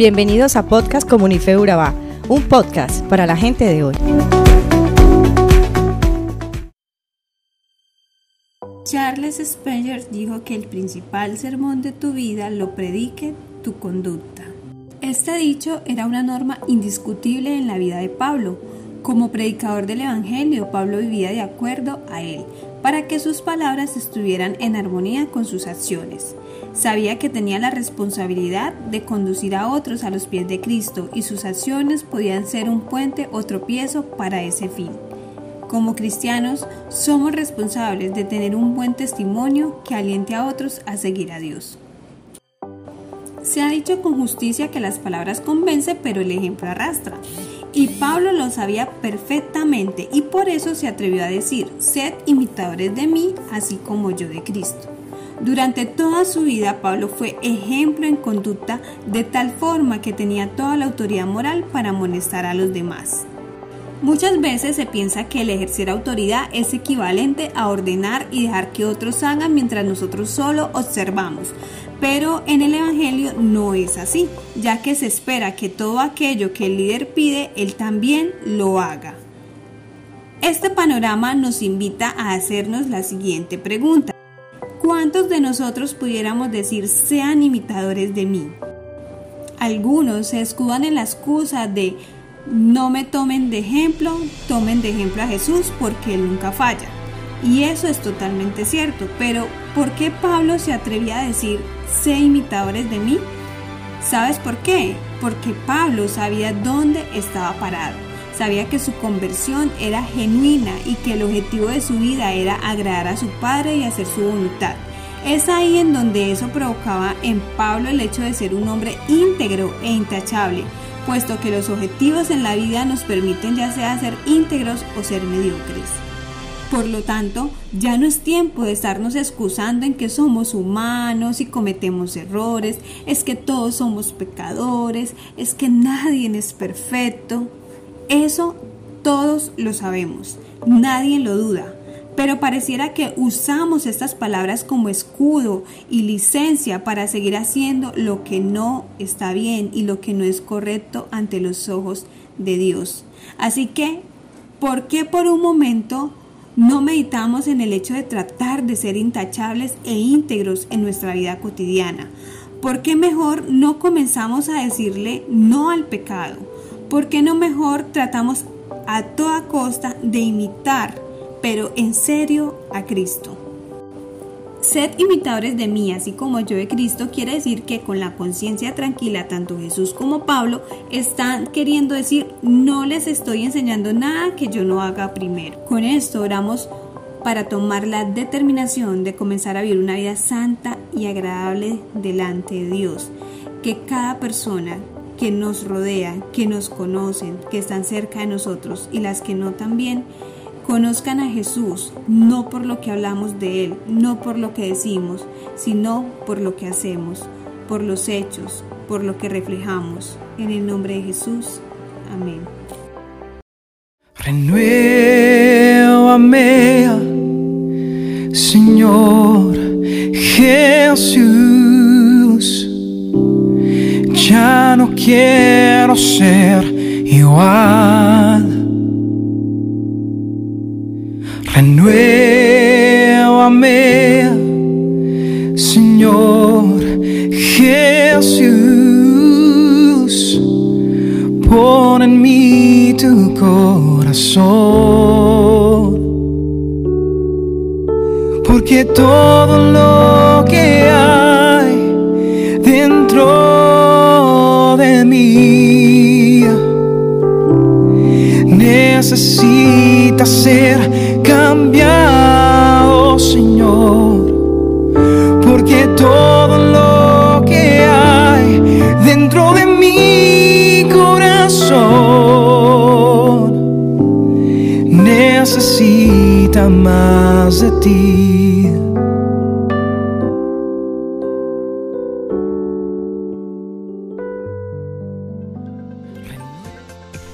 Bienvenidos a Podcast Comunife Urabá, un podcast para la gente de hoy. Charles Spengler dijo que el principal sermón de tu vida lo predique tu conducta. Este dicho era una norma indiscutible en la vida de Pablo. Como predicador del Evangelio, Pablo vivía de acuerdo a él, para que sus palabras estuvieran en armonía con sus acciones. Sabía que tenía la responsabilidad de conducir a otros a los pies de Cristo y sus acciones podían ser un puente o tropiezo para ese fin. Como cristianos, somos responsables de tener un buen testimonio que aliente a otros a seguir a Dios. Se ha dicho con justicia que las palabras convencen, pero el ejemplo arrastra. Y Pablo lo sabía perfectamente y por eso se atrevió a decir, sed imitadores de mí, así como yo de Cristo. Durante toda su vida Pablo fue ejemplo en conducta de tal forma que tenía toda la autoridad moral para amonestar a los demás. Muchas veces se piensa que el ejercer autoridad es equivalente a ordenar y dejar que otros hagan mientras nosotros solo observamos. Pero en el Evangelio no es así, ya que se espera que todo aquello que el líder pide, él también lo haga. Este panorama nos invita a hacernos la siguiente pregunta. ¿Cuántos de nosotros pudiéramos decir sean imitadores de mí? Algunos se escudan en la excusa de no me tomen de ejemplo, tomen de ejemplo a Jesús porque Él nunca falla. Y eso es totalmente cierto, pero ¿por qué Pablo se atrevía a decir, sé imitadores de mí? ¿Sabes por qué? Porque Pablo sabía dónde estaba parado, sabía que su conversión era genuina y que el objetivo de su vida era agradar a su Padre y hacer su voluntad. Es ahí en donde eso provocaba en Pablo el hecho de ser un hombre íntegro e intachable, puesto que los objetivos en la vida nos permiten ya sea ser íntegros o ser mediocres. Por lo tanto, ya no es tiempo de estarnos excusando en que somos humanos y cometemos errores, es que todos somos pecadores, es que nadie es perfecto. Eso todos lo sabemos, nadie lo duda pero pareciera que usamos estas palabras como escudo y licencia para seguir haciendo lo que no está bien y lo que no es correcto ante los ojos de Dios. Así que, ¿por qué por un momento no meditamos en el hecho de tratar de ser intachables e íntegros en nuestra vida cotidiana? ¿Por qué mejor no comenzamos a decirle no al pecado? ¿Por qué no mejor tratamos a toda costa de imitar pero en serio a Cristo. Sed imitadores de mí, así como yo de Cristo, quiere decir que con la conciencia tranquila, tanto Jesús como Pablo están queriendo decir, no les estoy enseñando nada que yo no haga primero. Con esto oramos para tomar la determinación de comenzar a vivir una vida santa y agradable delante de Dios. Que cada persona que nos rodea, que nos conocen, que están cerca de nosotros y las que no también, Conozcan a Jesús no por lo que hablamos de Él, no por lo que decimos, sino por lo que hacemos, por los hechos, por lo que reflejamos. En el nombre de Jesús. Amén. Renuévame, Señor Jesús. Ya no quiero ser igual Renuévame, Señor Jesús. Pon en mí tu corazón. Porque todo lo que hay dentro de mí necesita ser cambiado, Señor, porque todo lo que hay dentro de mi corazón necesita más de ti.